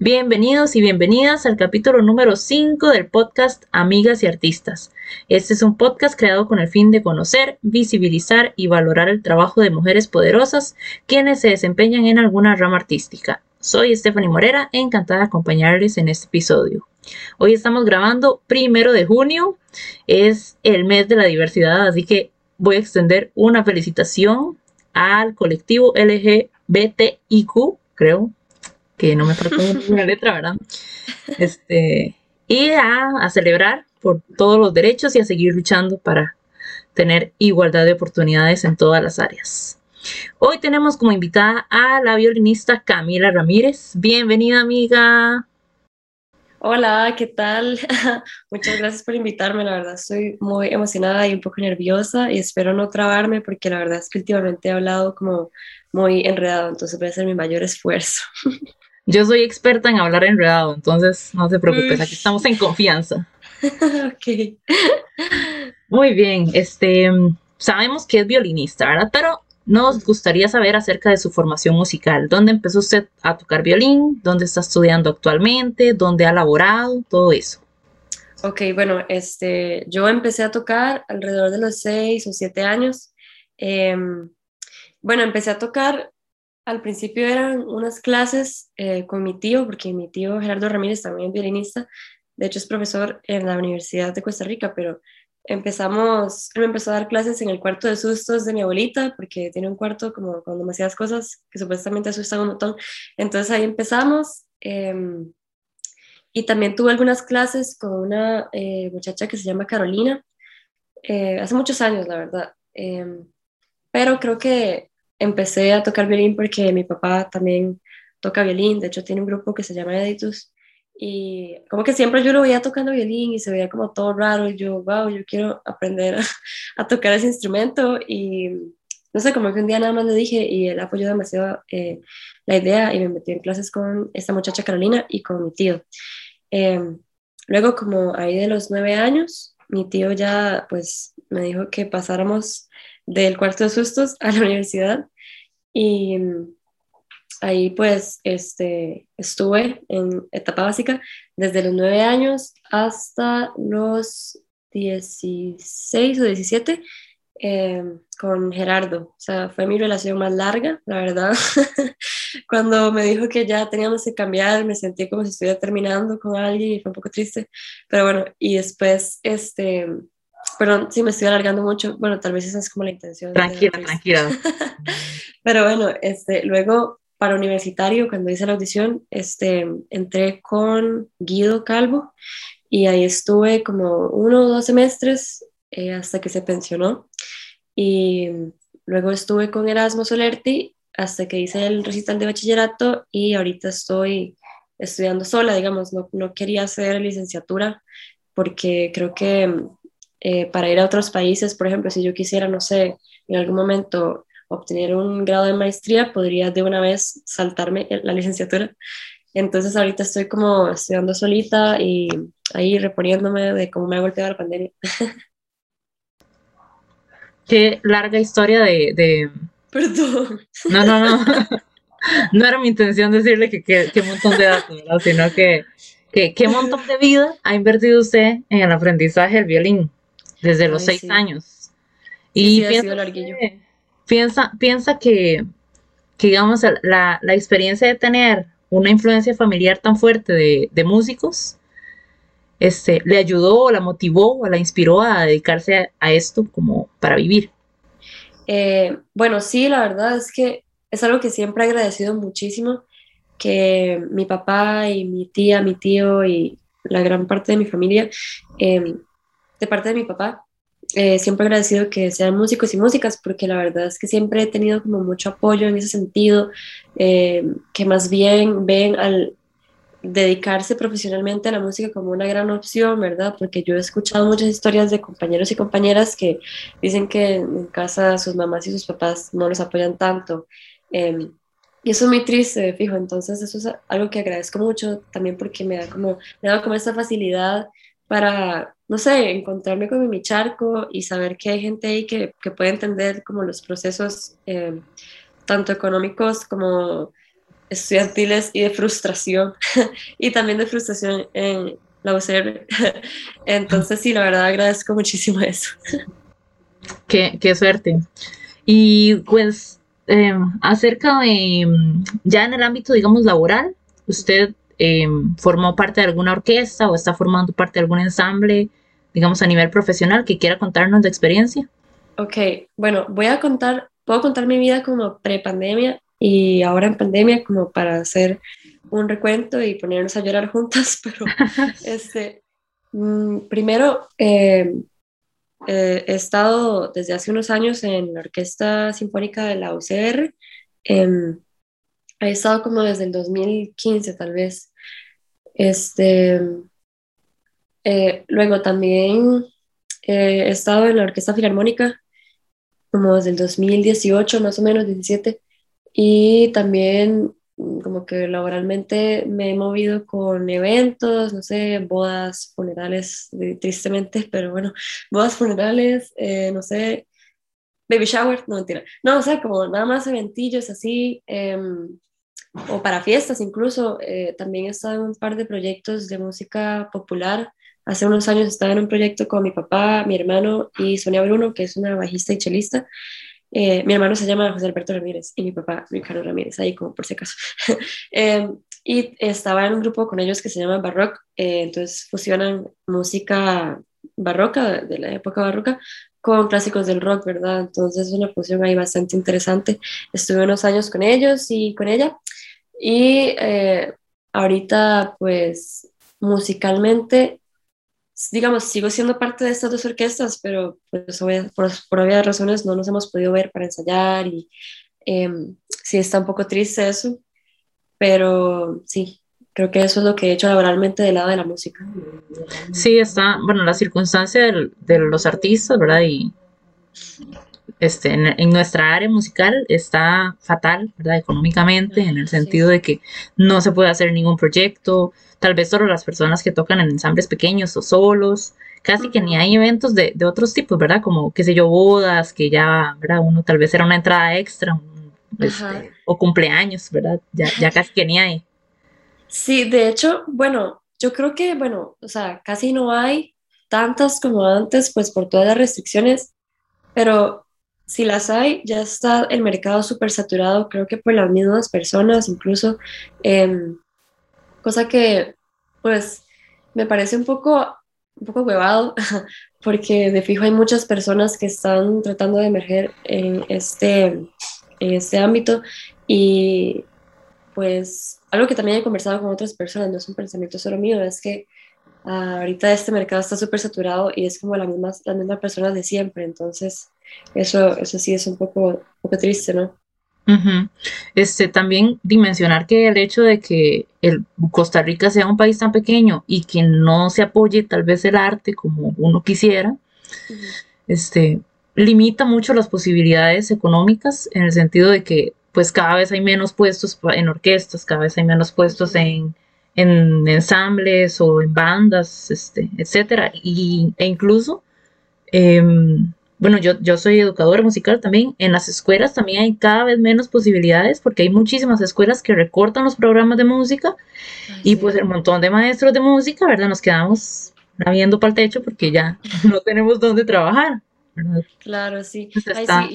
Bienvenidos y bienvenidas al capítulo número 5 del podcast Amigas y Artistas. Este es un podcast creado con el fin de conocer, visibilizar y valorar el trabajo de mujeres poderosas quienes se desempeñan en alguna rama artística. Soy Stephanie Morera, encantada de acompañarles en este episodio. Hoy estamos grabando primero de junio, es el mes de la diversidad, así que voy a extender una felicitación al colectivo LGBTIQ, creo, que no me falta una letra, ¿verdad? Este, y a, celebrar por todos los derechos y a seguir luchando para tener igualdad de oportunidades en todas las áreas. Hoy tenemos como invitada a la violinista Camila Ramírez. Bienvenida, amiga. Hola, ¿qué tal? Muchas gracias por invitarme, la verdad estoy muy emocionada y un poco nerviosa y espero no trabarme porque la verdad es que últimamente he hablado como muy enredado, entonces voy a hacer mi mayor esfuerzo. Yo soy experta en hablar enredado, entonces no se preocupes, aquí estamos en confianza. ok. Muy bien, este, sabemos que es violinista, ¿verdad? Pero nos gustaría saber acerca de su formación musical. ¿Dónde empezó usted a tocar violín? ¿Dónde está estudiando actualmente? ¿Dónde ha laborado? Todo eso. Ok, bueno, este, yo empecé a tocar alrededor de los seis o siete años. Em, bueno, empecé a tocar al principio eran unas clases eh, con mi tío, porque mi tío Gerardo Ramírez también es violinista, de hecho es profesor en la Universidad de Costa Rica, pero empezamos, me empezó a dar clases en el cuarto de sustos de mi abuelita, porque tiene un cuarto como con demasiadas cosas que supuestamente asustan un montón. Entonces ahí empezamos. Em, y también tuve algunas clases con una eh, muchacha que se llama Carolina, eh, hace muchos años, la verdad. Em, pero creo que empecé a tocar violín porque mi papá también toca violín, de hecho tiene un grupo que se llama Editus y como que siempre yo lo veía tocando violín y se veía como todo raro y yo, wow, yo quiero aprender a, tocar ese instrumento y no sé, como que un día nada más le dije y él apoyó demasiado eh, la idea y me metí en clases con esta muchacha Carolina y con mi tío. Em, luego como ahí de los nueve años, mi tío ya pues me dijo que pasáramos del cuarto de sustos a la universidad y mm, ahí pues este, estuve en etapa básica desde los nueve años hasta los 16 o 17 em, con Gerardo. O sea, fue mi relación más larga, la verdad. Cuando me dijo que ya teníamos que cambiar, me sentí como si estuviera terminando con alguien y fue un poco triste. Pero bueno, y después, este, Perdón, si me estoy alargando mucho. Bueno, tal vez esa es como la intención. Tranquila, tranquila. Pero bueno, este, luego para universitario, cuando hice la audición, este, entré con Guido Calvo y ahí estuve como uno o dos semestres eh, hasta que se pensionó. Y luego estuve con Erasmo Solerti hasta que hice el recital de bachillerato y ahorita estoy estudiando sola, digamos, no, no quería hacer licenciatura porque creo que eh, para ir a otros países, por ejemplo, si yo quisiera, no sé, en algún momento obtener un grado de maestría, podría de una vez saltarme la licenciatura. Entonces ahorita estoy como estudiando solita y ahí reponiéndome de cómo me ha golpeado la pandemia. Qué larga historia de... Perdón. No, no, no. No era mi intención decirle que qué montón de datos, sino que qué montón de vida ha invertido usted en el aprendizaje del violín desde los seis años. Y piensa, piensa, que, digamos, la, experiencia de tener una influencia familiar tan fuerte de, músicos, este, le ayudó, la motivó, la inspiró a dedicarse a, esto como para vivir. Eh, bueno, sí, la verdad es que es algo que siempre he agradecido muchísimo, que mi papá y mi tía, mi tío y la gran parte de mi familia eh, de parte de mi papá. Eh, siempre agradecido que sean músicos y músicas, porque la verdad es que siempre he tenido como mucho apoyo en ese sentido, eh, que más bien ven al dedicarse profesionalmente a la música como una gran opción, ¿verdad? Porque yo he escuchado muchas historias de compañeros y compañeras que dicen que en casa sus mamás y sus papás no los apoyan tanto. Em, y eso es muy triste, fijo. Entonces, eso es algo que agradezco mucho también porque me da como, me da como esta facilidad para, no sé, encontrarme con mi charco y saber que hay gente ahí que, puede entender como los procesos eh, tanto económicos como estudiantiles y de frustración, y también de frustración en la UCR. Entonces, sí, la verdad agradezco muchísimo eso. Qué, qué suerte. Y pues, em, acerca de, ya en el ámbito, digamos, laboral, ¿usted em, formó parte de alguna orquesta o está formando parte de algún ensamble, digamos, a nivel profesional que quiera contarnos de experiencia? Ok, bueno, voy a contar, puedo contar mi vida como pre-pandemia y ahora en pandemia como para hacer un recuento y ponernos a llorar juntas, pero este, mm, primero eh, eh, he estado desde hace unos años en la Orquesta Sinfónica de la UCR, he estado como desde el 2015 tal vez. Este, eh, luego también he estado en la Orquesta Filarmónica como desde el 2018, más o menos, 17, y también mm, como que laboralmente me he movido con eventos, no sé, bodas, funerales, tristemente, pero bueno, bodas, funerales, eh, no sé, baby shower, no mentira, no, o sea, como nada más eventillos así, em, o para fiestas incluso, eh, también he estado en un par de proyectos de música popular, Hace unos años estaba en un proyecto con mi papá, mi hermano y Sonia Bruno, que es una bajista y chelista. Eh, mi hermano se llama José Alberto Ramírez y mi papá Ricardo Ramírez, ahí como por si acaso. Em, y estaba en un grupo con ellos que se llama Barrock, eh, entonces fusionan música barroca, de la época barroca, con clásicos del rock, ¿verdad? Entonces es una fusión ahí bastante interesante. Estuve unos años con ellos y con ella. Y eh, ahorita, pues, musicalmente digamos, sigo siendo parte de estas dos orquestas, pero pues, por, por obvias razones no nos hemos podido ver para ensayar y em, sí está un poco triste eso, pero sí, creo que eso es lo que he hecho laboralmente del lado de la música. Sí, está, bueno, la circunstancia de los artistas, ¿verdad? Y este, en, nuestra área musical está fatal, ¿verdad? Económicamente, en el sentido de que no se puede hacer ningún proyecto, tal vez solo las personas que tocan en ensambles pequeños o solos, casi que ni hay eventos de, otros tipos, ¿verdad? Como, qué sé yo, bodas, que ya, ¿verdad? Uno tal vez era una entrada extra, este, o cumpleaños, ¿verdad? Ya, ya casi que ni hay. Sí, de hecho, bueno, yo creo que, bueno, o sea, casi no hay tantas como antes, pues por todas las restricciones, pero si las hay, ya está el mercado súper saturado, creo que por las mismas personas, incluso, em, cosa que, pues, me parece un poco, un poco huevado, porque de fijo hay muchas personas que están tratando de emerger en este, en este ámbito y, pues, algo que también he conversado con otras personas, no es un pensamiento solo mío, es que ah, ahorita este mercado está súper saturado y es como la misma, las mismas personas de siempre, entonces eso, eso sí es un poco, poco triste, ¿no? Este, también dimensionar que el hecho de que el Costa Rica sea un país tan pequeño y que no se apoye tal vez el arte como uno quisiera, este, limita mucho las posibilidades económicas en el sentido de que pues cada vez hay menos puestos en orquestas, cada vez hay menos puestos en, en ensambles o en bandas, este, etcétera, y, e incluso em, bueno, yo, yo soy educadora musical también, en las escuelas también hay cada vez menos posibilidades porque hay muchísimas escuelas que recortan los programas de música y pues el montón de maestros de música, ¿verdad? Nos quedamos viendo para el techo porque ya no tenemos dónde trabajar, ¿verdad? Claro, sí. está,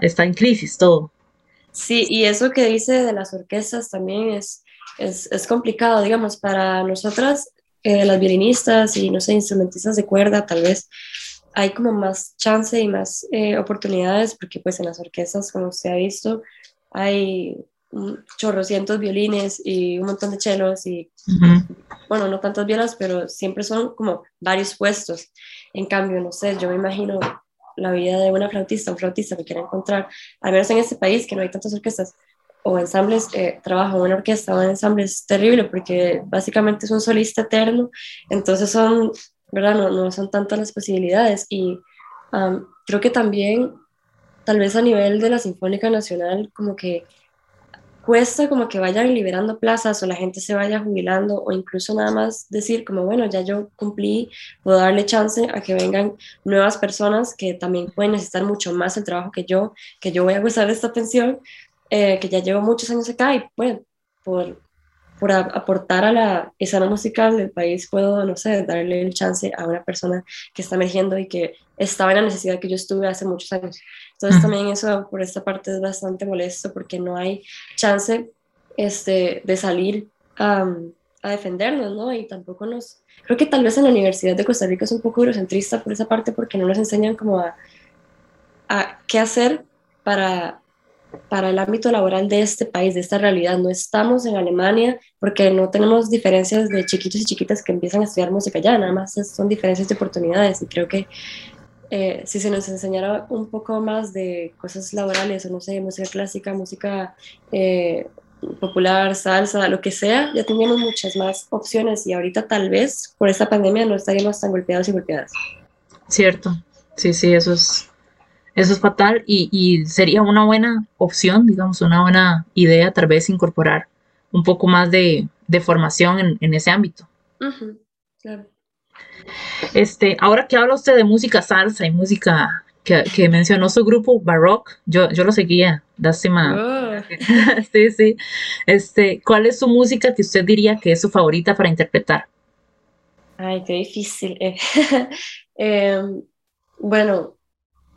Está, en crisis todo. Sí, y eso que dice de las orquestas también es, es, es complicado, digamos, para nosotras, eh, las violinistas y, no sé, instrumentistas de cuerda, tal vez hay como más chance y más eh, oportunidades, porque pues en las orquestas, como se ha visto, hay chorrocientos violines y un montón de chelos y, bueno, no tantas violas, pero siempre son como varios puestos. En cambio, no sé, yo me imagino la vida de una flautista, un flautista que quiere encontrar, al menos en este país, que no hay tantas orquestas, o ensambles, eh, trabajo en una orquesta o en ensambles, es terrible porque básicamente es un solista eterno, entonces son ¿verdad? No, no son tantas las posibilidades y creo que también, tal vez a nivel de la Sinfónica Nacional, como que cuesta como que vayan liberando plazas o la gente se vaya jubilando o incluso nada más decir como, bueno, ya yo cumplí, puedo darle chance a que vengan nuevas personas que también pueden necesitar mucho más el trabajo que yo, que yo voy a gozar de esta pensión, eh, que ya llevo muchos años acá y bueno, por, por aportar a la escena musical del país, puedo, no sé, darle el chance a una persona que está emergiendo y que estaba en la necesidad que yo estuve hace muchos años. Entonces también eso por esta parte es bastante molesto porque no hay chance este, de salir a defendernos, ¿no? Y tampoco nos... Creo que tal vez en la Universidad de Costa Rica es un poco eurocentrista por esa parte porque no nos enseñan como a, a qué hacer para para el ámbito laboral de este país, de esta realidad. No estamos en Alemania porque no tenemos diferencias de chiquitos y chiquitas que empiezan a estudiar música ya, nada más son diferencias de oportunidades y creo que eh, si se nos enseñara un poco más de cosas laborales o no sé, música clásica, música eh, popular, salsa, lo que sea, ya tendríamos muchas más opciones y ahorita tal vez por esta pandemia no estaríamos tan golpeados y golpeadas. Cierto, sí, sí, eso es eso es fatal y, sería una buena opción, digamos, una buena idea tal vez incorporar un poco más de, formación en, ese ámbito. Este, ahora que habla usted de música salsa y música que, mencionó su grupo Baroque, yo, yo lo seguía, lástima. Oh. sí, sí. Este, ¿cuál es su música que usted diría que es su favorita para interpretar? Ay, qué difícil. Em, bueno,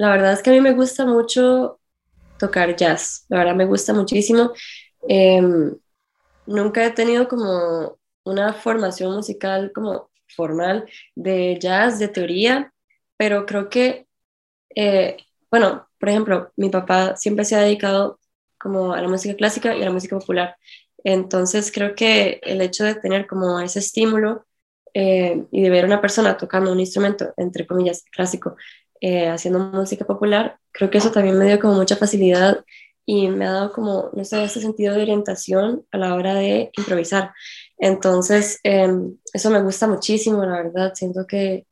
la verdad es que a mí me gusta mucho tocar jazz, la verdad me gusta muchísimo. Em, nunca he tenido como una formación musical como formal de jazz, de teoría, pero creo que, eh, bueno, por ejemplo, mi papá siempre se ha dedicado como a la música clásica y a la música popular. Entonces creo que el hecho de tener como ese estímulo eh, y de ver a una persona tocando un instrumento, entre comillas, clásico, eh, haciendo música popular, creo que eso también me dio como mucha facilidad y me ha dado como, no sé, ese sentido de orientación a la hora de improvisar. Entonces, em, eso me gusta muchísimo, la verdad. Siento que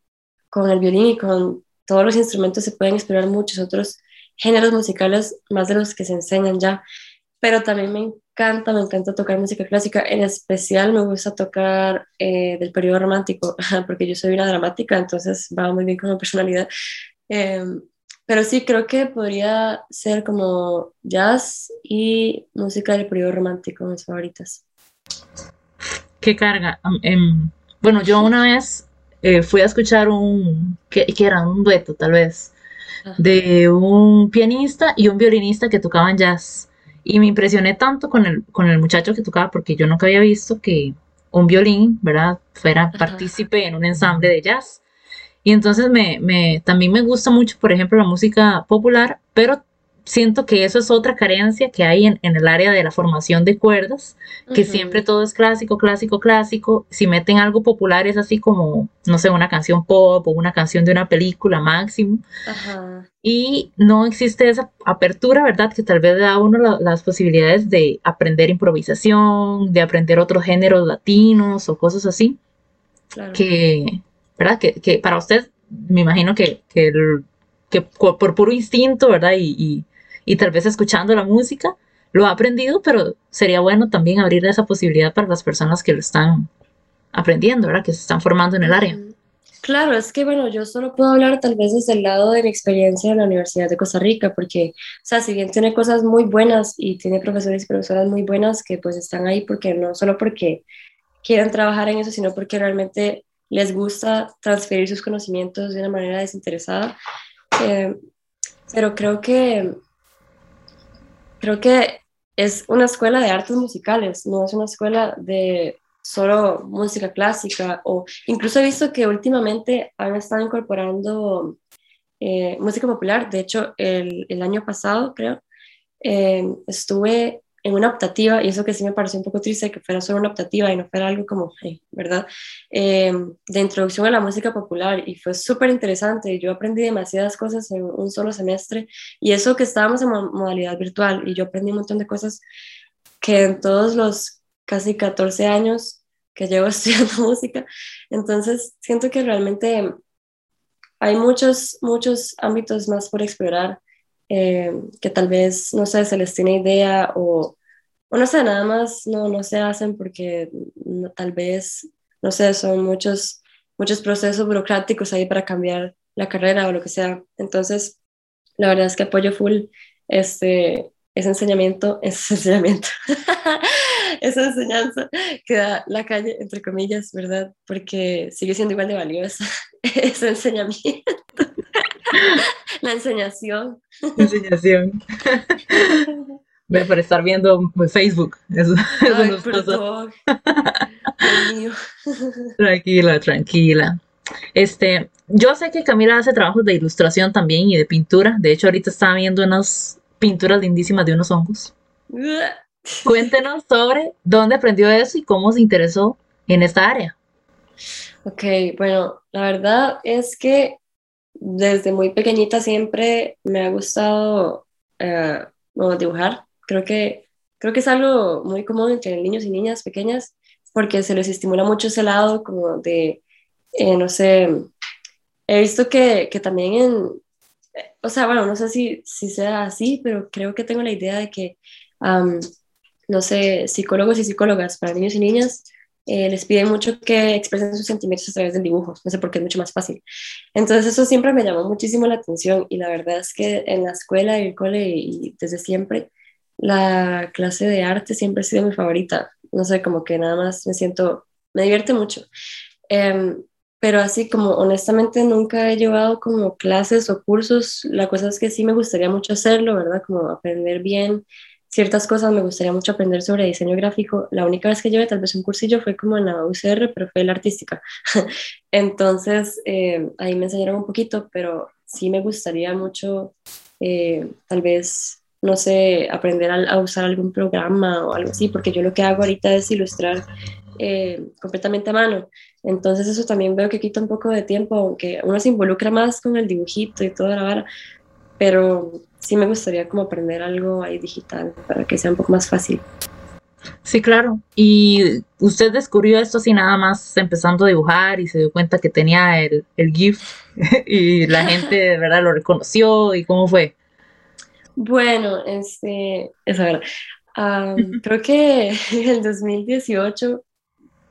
con el violín y con todos los instrumentos se pueden explorar muchos otros géneros musicales, más de los que se enseñan ya. Pero también me encanta, me encanta tocar música clásica. En especial me gusta tocar eh, del periodo romántico, porque yo soy una dramática, entonces va muy bien con mi personalidad. Em, pero sí, creo que podría ser como jazz y música del periodo romántico, mis favoritas. ¿Qué carga? Em, bueno, yo una vez eh, fui a escuchar un, que, era un dueto tal vez, de un pianista y un violinista que tocaban jazz. Y me impresioné tanto con el, con el muchacho que tocaba porque yo nunca había visto que un violín, ¿verdad? Fuera partícipe en un ensamble de jazz. Y entonces me, me, también me gusta mucho, por ejemplo, la música popular, pero siento que eso es otra carencia que hay en, en el área de la formación de cuerdas, que siempre todo es clásico, clásico, clásico. Si meten algo popular es así como, no sé, una canción pop o una canción de una película máximo. Y no existe esa apertura, ¿verdad? Que tal vez da a uno las posibilidades de aprender improvisación, de aprender otros géneros latinos o cosas así. Claro. Que, ¿verdad? Que, para usted, me imagino que, que, por puro instinto, ¿verdad? Y, tal vez escuchando la música, lo ha aprendido, pero sería bueno también abrir esa posibilidad para las personas que lo están aprendiendo, ¿verdad? Que se están formando en el área. Claro, es que bueno, yo solo puedo hablar tal vez desde el lado de mi experiencia en la Universidad de Costa Rica, porque, o sea, si bien tiene cosas muy buenas y tiene profesores y profesoras muy buenas que pues están ahí porque no solo porque quieren trabajar en eso, sino porque realmente les gusta transferir sus conocimientos de una manera desinteresada. Eh, pero creo que, creo que es una escuela de artes musicales, no es una escuela de solo música clásica o incluso he visto que últimamente han estado incorporando eh, música popular. De hecho, el, el año pasado, creo, eh, estuve en una optativa, y eso que sí me pareció un poco triste, que fuera solo una optativa y no fuera algo como, ¿verdad? Eh, de introducción a la música popular, y fue súper interesante, yo aprendí demasiadas cosas en un solo semestre, y eso que estábamos en modalidad virtual, y yo aprendí un montón de cosas que en todos los casi 14 años que llevo estudiando música, entonces siento que realmente hay muchos, muchos ámbitos más por explorar eh, que tal vez, no sé, se les tiene idea o, o no sé, nada más no, no se hacen porque tal vez, no sé, son muchos, muchos procesos burocráticos ahí para cambiar la carrera o lo que sea. Entonces, la verdad es que apoyo full este, ese enseñamiento, ese enseñamiento, esa enseñanza que da la calle, entre comillas, ¿verdad? Porque sigue siendo igual de valiosa ese enseñamiento. la enseñación. Enseñación. Ve por estar viendo Facebook. Eso, Ay, mío. Tranquila, tranquila. Este, yo sé que Camila hace trabajos de ilustración también y de pintura. De hecho, ahorita estaba viendo unas pinturas lindísimas de unos hongos. Cuéntenos sobre dónde aprendió eso y cómo se interesó en esta área. Ok, bueno, la verdad es que desde muy pequeñita siempre me ha gustado eh, dibujar. Creo que, creo que es algo muy común entre niños y niñas pequeñas porque se les estimula mucho ese lado como de, eh, no sé, he visto que, que también en, o sea, bueno, no sé si, si sea así, pero creo que tengo la idea de que, no sé, psicólogos y psicólogas para niños y niñas eh, les piden mucho que expresen sus sentimientos a través del dibujo, no sé por qué es mucho más fácil. Entonces eso siempre me llamó muchísimo la atención y la verdad es que en la escuela y el cole y desde siempre la clase de arte siempre ha sido mi favorita. No sé, como que nada más me siento, me divierte mucho. Em, pero así como honestamente nunca he llevado como clases o cursos, la cosa es que sí me gustaría mucho hacerlo, ¿verdad? Como aprender bien ciertas cosas, me gustaría mucho aprender sobre diseño gráfico. La única vez que llevé tal vez un cursillo fue como en la UCR, pero fue la artística. Entonces eh, ahí me enseñaron un poquito, pero sí me gustaría mucho eh, tal vez, no sé, aprender a, usar algún programa o algo así, porque yo lo que hago ahorita es ilustrar eh, completamente a mano. Entonces eso también veo que quita un poco de tiempo, aunque uno se involucra más con el dibujito y toda la vara, pero sí me gustaría como aprender algo ahí digital para que sea un poco más fácil. Sí, claro. Y usted descubrió esto así nada más empezando a dibujar y se dio cuenta que tenía el, el GIF y la gente de verdad lo reconoció y cómo fue. Bueno, este, es verdad. creo que en el 2018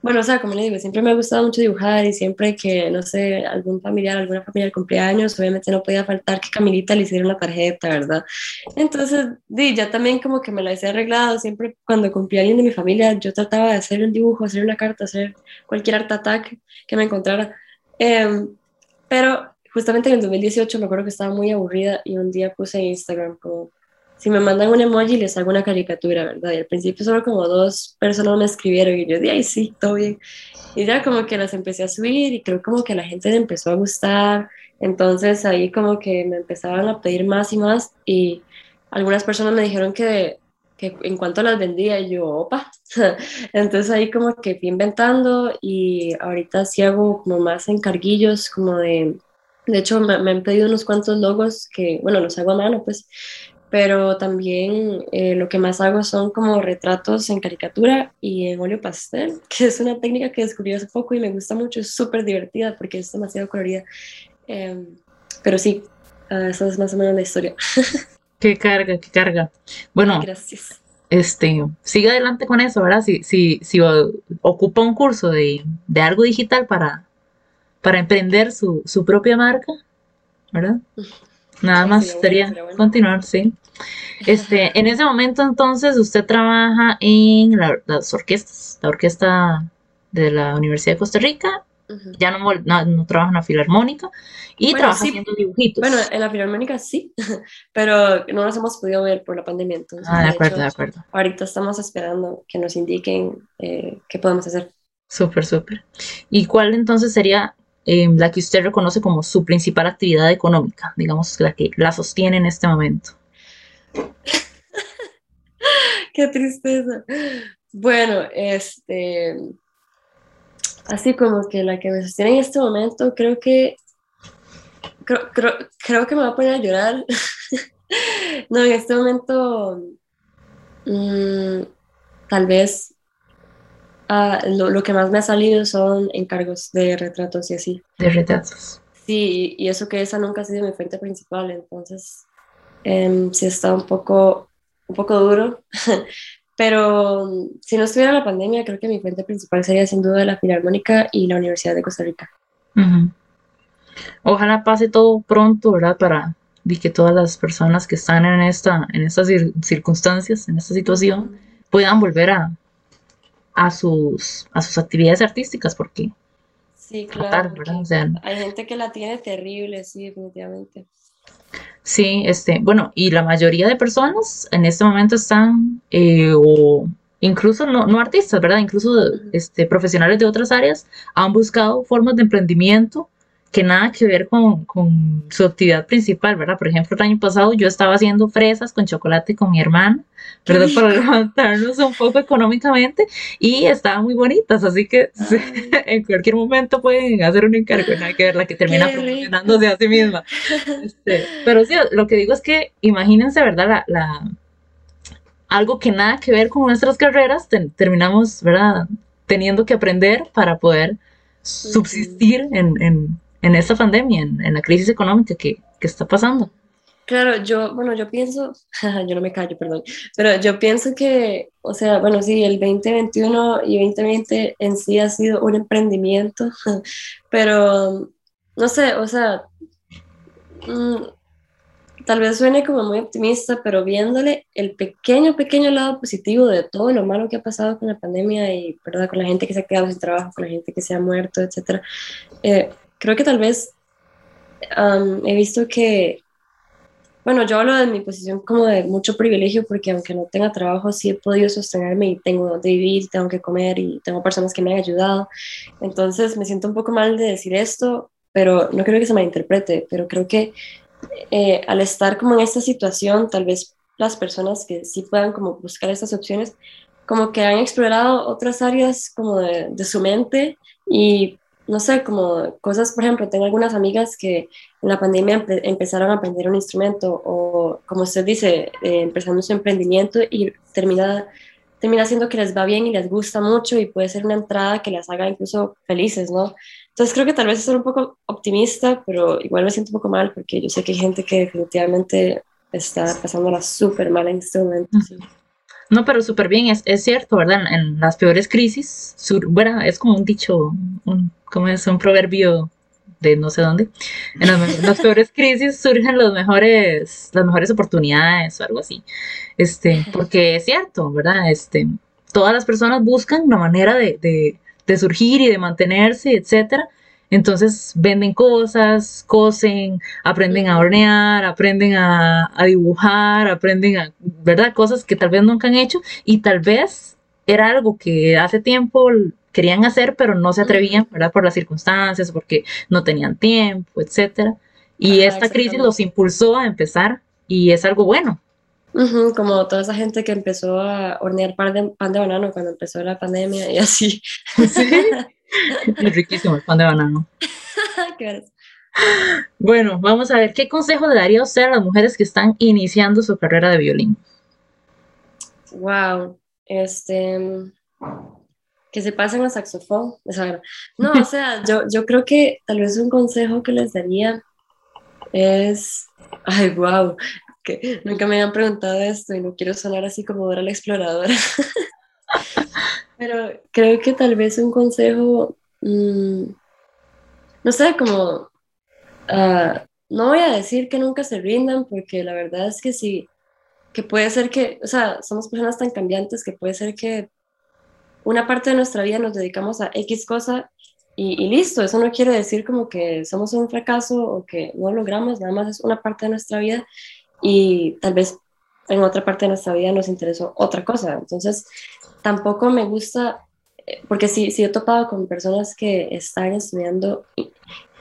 bueno, o sea, como le digo, siempre me ha gustado mucho dibujar y siempre que, no sé, algún familiar, alguna familia cumpleaños, obviamente no podía faltar que Camilita le hiciera una tarjeta, ¿verdad? Entonces, di, ya también como que me la hice arreglado, siempre cuando cumplía alguien de mi familia, yo trataba de hacer un dibujo, hacer una carta, hacer cualquier art attack que me encontrara. Em, pero justamente en el 2018 me acuerdo que estaba muy aburrida y un día puse Instagram como si me mandan un emoji les hago una caricatura, ¿verdad? Y al principio solo como dos personas me escribieron y yo dije, ay, sí, todo bien. Y ya como que las empecé a subir y creo como que a la gente le empezó a gustar. Entonces ahí como que me empezaban a pedir más y más y algunas personas me dijeron que, que en cuanto las vendía yo, opa. Entonces ahí como que fui inventando y ahorita sí hago como más encarguillos como de... De hecho, me, me han pedido unos cuantos logos que, bueno, los hago a mano, pues, pero también eh, lo que más hago son como retratos en caricatura y en óleo pastel, que es una técnica que descubrí hace poco y me gusta mucho, es súper divertida porque es demasiado colorida. Em, pero sí, uh, esa es más o menos la historia. Qué carga, qué carga. Bueno, Gracias. este, siga adelante con eso, ¿verdad? Si, si, si ocupa un curso de, de algo digital para, para emprender su, su propia marca, ¿verdad? Nada más sería continuar, sí. Este, en ese momento entonces usted trabaja en las orquestas, la orquesta de la Universidad de Costa Rica, ya no, no, trabaja en la filarmónica y trabaja haciendo dibujitos. Bueno, en la filarmónica sí, pero no nos hemos podido ver por la pandemia. Entonces, ah, de acuerdo, de acuerdo. Ahorita estamos esperando que nos indiquen eh, qué podemos hacer. Súper, súper. ¿Y cuál entonces sería Em, la que usted reconoce como su principal actividad económica, digamos, la que la sostiene en este momento? Qué tristeza. Bueno, este, así como que la que me sostiene en este momento, creo que, creo, que me va a poner a llorar. no, en este momento, mm, tal vez Ah, lo, que más me ha salido son encargos de retratos y así. De retratos. Sí, y eso que esa nunca ha sido mi fuente principal, entonces eh, sí está un poco, un poco duro. Pero si no estuviera la pandemia, creo que mi fuente principal sería sin duda la Filarmónica y la Universidad de Costa Rica. Ojalá pase todo pronto, ¿verdad? Para que todas las personas que están en, esta, en estas circunstancias, en esta situación, puedan volver a, a sus, a sus actividades artísticas, porque Sí, claro. hay gente que la tiene terrible, sí, definitivamente. Sí, este, bueno, y la mayoría de personas en este momento están, eh, o incluso no, no, artistas, ¿verdad? Incluso este, profesionales de otras áreas han buscado formas de emprendimiento que nada que ver con, con, su actividad principal, ¿verdad? Por ejemplo, el año pasado yo estaba haciendo fresas con chocolate con mi hermana, ¿verdad? Para levantarnos un poco económicamente y estaban muy bonitas, así que en cualquier momento pueden hacer un encargo, nada que ver, la que termina promocionándose a sí misma. Este, pero sí, lo que digo es que imagínense, ¿verdad? La, la algo que nada que ver con nuestras carreras, terminamos, ¿verdad? Teniendo que aprender para poder subsistir en, en en esta pandemia, en, la crisis económica que, que, está pasando. Claro, yo, bueno, yo pienso, yo no me callo, perdón, pero yo pienso que, o sea, bueno, sí, el 2021 y 2020 en sí ha sido un emprendimiento, pero no sé, o sea, mm, tal vez suene como muy optimista, pero viéndole el pequeño, pequeño lado positivo de todo lo malo que ha pasado con la pandemia y, ¿verdad? Con la gente que se ha quedado sin trabajo, con la gente que se ha muerto, etcétera. Eh, creo que tal vez he visto que, bueno, yo hablo de mi posición como de mucho privilegio porque aunque no tenga trabajo, sí he podido sostenerme y tengo de vivir, tengo que comer y tengo personas que me han ayudado. Entonces me siento un poco mal de decir esto, pero no creo que se me interprete, pero creo que eh, al estar como en esta situación, tal vez las personas que sí puedan como buscar estas opciones, como que han explorado otras áreas como de, de su mente y no sé, como cosas, por ejemplo, tengo algunas amigas que en la pandemia empezaron a aprender un instrumento o, como usted dice, eh, empezando su emprendimiento y termina, termina siendo que les va bien y les gusta mucho y puede ser una entrada que las haga incluso felices, ¿no? Entonces creo que tal vez es un poco optimista, pero igual me siento un poco mal porque yo sé que hay gente que definitivamente está pasándola súper mal en este momento. No, pero súper bien, es, es, cierto, ¿verdad? En, las peores crisis, bueno, es como un dicho, un, como es un proverbio de no sé dónde. En las, peores crisis surgen los mejores, las mejores oportunidades o algo así. Este, porque es cierto, ¿verdad? Este, todas las personas buscan una manera de, de, de surgir y de mantenerse, etcétera. Entonces venden cosas, cosen, aprenden a hornear, aprenden a, dibujar, aprenden a, ¿verdad? Cosas que tal vez nunca han hecho y tal vez era algo que hace tiempo querían hacer, pero no se atrevían, ¿verdad? Por las circunstancias, porque no tenían tiempo, etcétera. Y esta crisis los impulsó a empezar y es algo bueno. como toda esa gente que empezó a hornear pan de, pan de banano cuando empezó la pandemia y así. Sí. Es riquísimo el pan de banano. bueno, vamos a ver, ¿qué consejo le daría usted a las mujeres que están iniciando su carrera de violín? Wow, este, que se pasen a saxofón. No, o sea, yo, yo creo que tal vez un consejo que les daría es, ay, wow, que nunca me habían preguntado esto y no quiero sonar así como Dora la exploradora. Pero creo que tal vez un consejo, mm, no sé, como, ah, no voy a decir que nunca se rindan, porque la verdad es que sí, que puede ser que, o sea, somos personas tan cambiantes que puede ser que una parte de nuestra vida nos dedicamos a X cosa y, y, listo, eso no quiere decir como que somos un fracaso o que no logramos, nada más es una parte de nuestra vida y tal vez en otra parte de nuestra vida nos interesó otra cosa. Entonces, tampoco me gusta, eh, porque sí, sí he topado con personas que están estudiando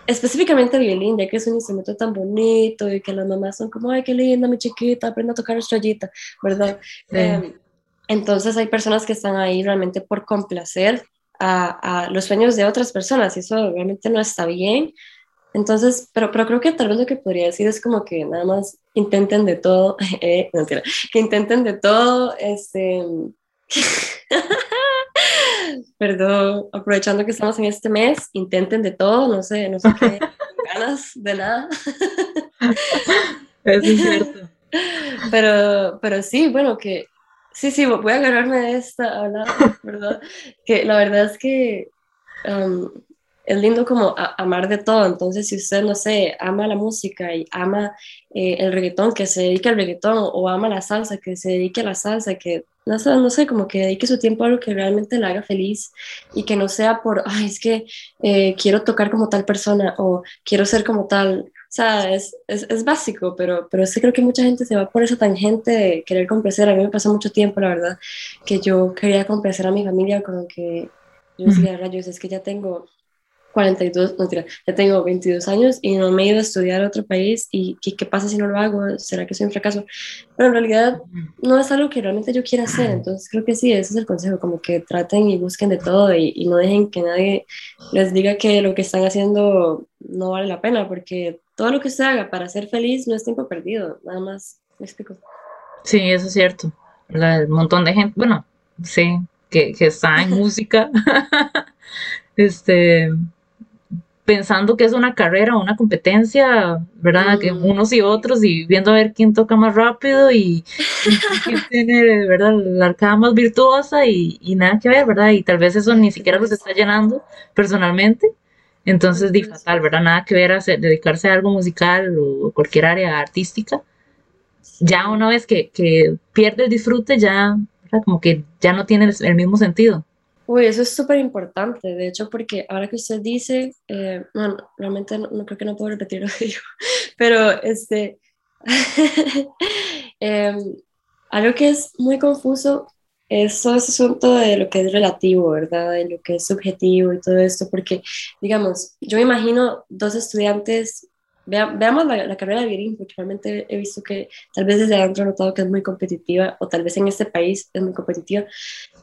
específicamente violín, ya que es un instrumento tan bonito y que las mamás son como, ay, qué linda, mi chiquita, aprende a tocar estrellita, ¿verdad? Em, entonces hay personas que están ahí realmente por complacer a, a, los sueños de otras personas y eso realmente no está bien. Entonces, pero, pero creo que tal vez lo que podría decir es como que nada más intenten de todo, eh, que intenten de todo, este, Perdón, aprovechando que estamos en este mes, intenten de todo, no sé, no sé qué, ganas de nada. Eso es cierto. Pero, pero sí, bueno, que sí, sí, voy a agarrarme de esta ¿verdad? Que la verdad es que um, es lindo como amar de todo, entonces si usted, no sé, ama la música y ama eh, el reggaetón, que se dedique al reggaetón, o ama la salsa, que se dedique a la salsa, que no sé, no sé, como que dedique su tiempo a lo que realmente le haga feliz y que no sea por, ay, es que eh, quiero tocar como tal persona o quiero ser como tal. O sea, es, es, es, básico, pero, pero sí creo que mucha gente se va por esa tangente de querer complacer. A mí me pasó mucho tiempo, la verdad, que yo quería complacer a mi familia, como que yo decía, rayos, es que ya tengo 42, no, tira, ya tengo 22 años y no me he ido a estudiar a otro país y, ¿qué pasa si no lo hago? ¿Será que soy un fracaso? Pero en realidad no es algo que realmente yo quiera hacer, entonces creo que sí, ese es el consejo, como que traten y busquen de todo y, y no dejen que nadie les diga que lo que están haciendo no vale la pena, porque todo lo que se haga para ser feliz no es tiempo perdido, nada más, me explico. Sí, eso es cierto. un montón de gente, bueno, sí, que, que está en música, este, pensando que es una carrera o una competencia, ¿verdad? Que unos y otros y viendo a ver quién toca más rápido y, quién tiene, ¿verdad? La arcada más virtuosa y, nada que ver, ¿verdad? Y tal vez eso ni siquiera los está llenando personalmente. Entonces, di fatal, ¿verdad? Nada que ver a dedicarse a algo musical o cualquier área artística. Ya una vez que, que pierde el disfrute, ya, ¿verdad? Como que ya no tiene el mismo sentido. Uy, eso es súper importante, de hecho, porque ahora que usted dice, eh, bueno, realmente no, creo que no puedo repetir lo que digo, pero este, em, algo que es muy confuso es todo ese asunto de lo que es relativo, ¿verdad? De lo que es subjetivo y todo esto, porque, digamos, yo me imagino dos estudiantes, veamos la, carrera de violín, porque realmente he visto que tal vez desde adentro he notado que es muy competitiva, o tal vez en este país es muy competitiva.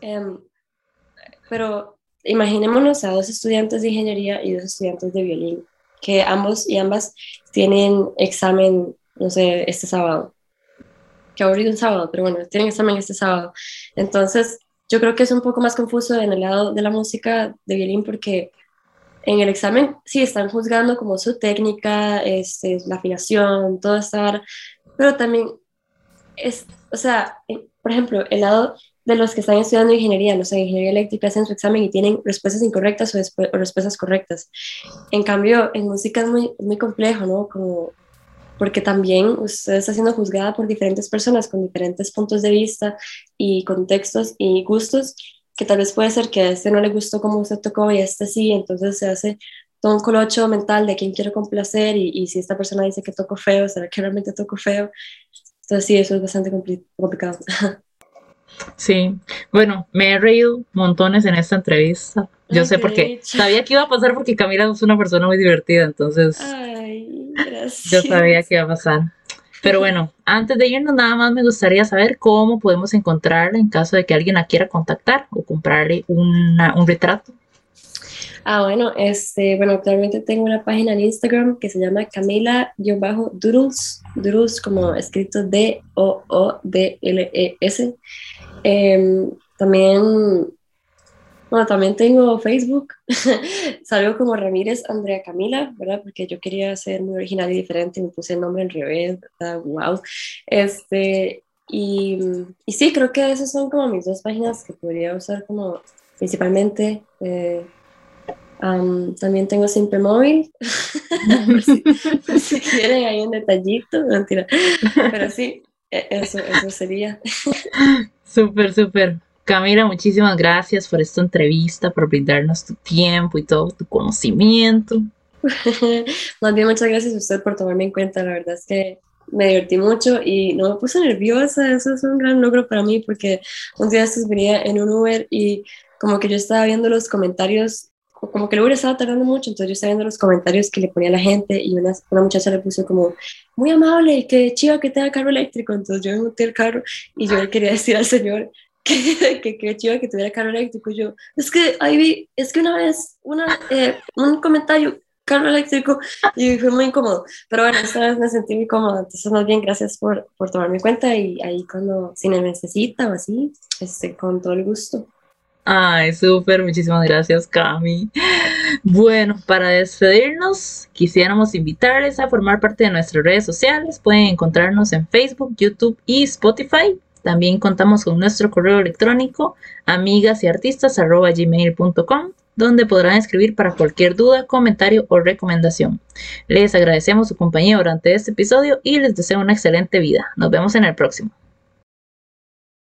Em, pero imaginémonos a dos estudiantes de ingeniería y dos estudiantes de violín, que ambos y ambas tienen examen, no sé, este sábado. Que aburrido un sábado, pero bueno, tienen examen este sábado. Entonces, yo creo que es un poco más confuso en el lado de la música de violín porque en el examen sí están juzgando como su técnica, este, la afinación, todo estar, pero también es, o sea, por ejemplo, el lado de los que están estudiando ingeniería, no sé, ingeniería eléctrica, hacen su examen y tienen respuestas incorrectas o, respuestas correctas. En cambio, en música es muy, muy complejo, ¿no? Como, porque también usted está siendo juzgada por diferentes personas con diferentes puntos de vista y contextos y gustos, que tal vez puede ser que a este no le gustó como usted tocó y a este sí, entonces se hace todo un colocho mental de quién quiero complacer y, y si esta persona dice que toco feo, ¿será que realmente toco feo? Entonces sí, eso es bastante complicado. Sí, bueno, me he reído montones en esta entrevista. Yo sé porque sabía que iba a pasar porque Camila es una persona muy divertida, entonces Ay, gracias. yo sabía que iba a pasar. Pero bueno, antes de irnos nada más me gustaría saber cómo podemos encontrarla en caso de que alguien la quiera contactar o comprarle una, un retrato. Ah, bueno, este, bueno, actualmente tengo una página en Instagram que se llama Camila-Doodles, Doodles como escrito D-O-O-D-L-E-S. Em, también, bueno, también tengo Facebook. Salgo como Ramírez Andrea Camila, ¿verdad? Porque yo quería ser muy original y diferente, me puse el nombre en revés. Wow. Este, y, y, sí, creo que esas son como mis dos páginas que podría usar como principalmente. Eh, también tengo Simple Móvil, si, si, quieren hay un detallito, mentira. Pero sí, e, eso, eso sería. Súper, súper. Camila, muchísimas gracias por esta entrevista, por brindarnos tu tiempo y todo tu conocimiento. Más bien, muchas gracias a usted por tomarme en cuenta. La verdad es que me divertí mucho y no me puse nerviosa. Eso es un gran logro para mí porque un día estos en un Uber y como que yo estaba viendo los comentarios, como que el Uber estaba tardando mucho, entonces yo estaba viendo los comentarios que le ponía la gente y una, una muchacha le puso como, muy amable, que chiva que tenga carro eléctrico. Entonces yo monté el carro y yo le quería decir al señor que, que, que chiva que tuviera carro eléctrico. Y yo, es que ahí vi, es que una vez, una, eh, un comentario, carro eléctrico, y fue muy incómodo. Pero bueno, esta vez me sentí muy cómoda. Entonces, más bien, gracias por, por tomarme cuenta y ahí cuando, si me necesita o así, este, con todo el gusto. Ay, súper, muchísimas gracias, Cami. Bueno, para despedirnos, quisiéramos invitarles a formar parte de nuestras redes sociales. Pueden encontrarnos en Facebook, YouTube y Spotify. También contamos con nuestro correo electrónico amigas y donde podrán escribir para cualquier duda, comentario o recomendación. Les agradecemos su compañía durante este episodio y les deseo una excelente vida. Nos vemos en el próximo.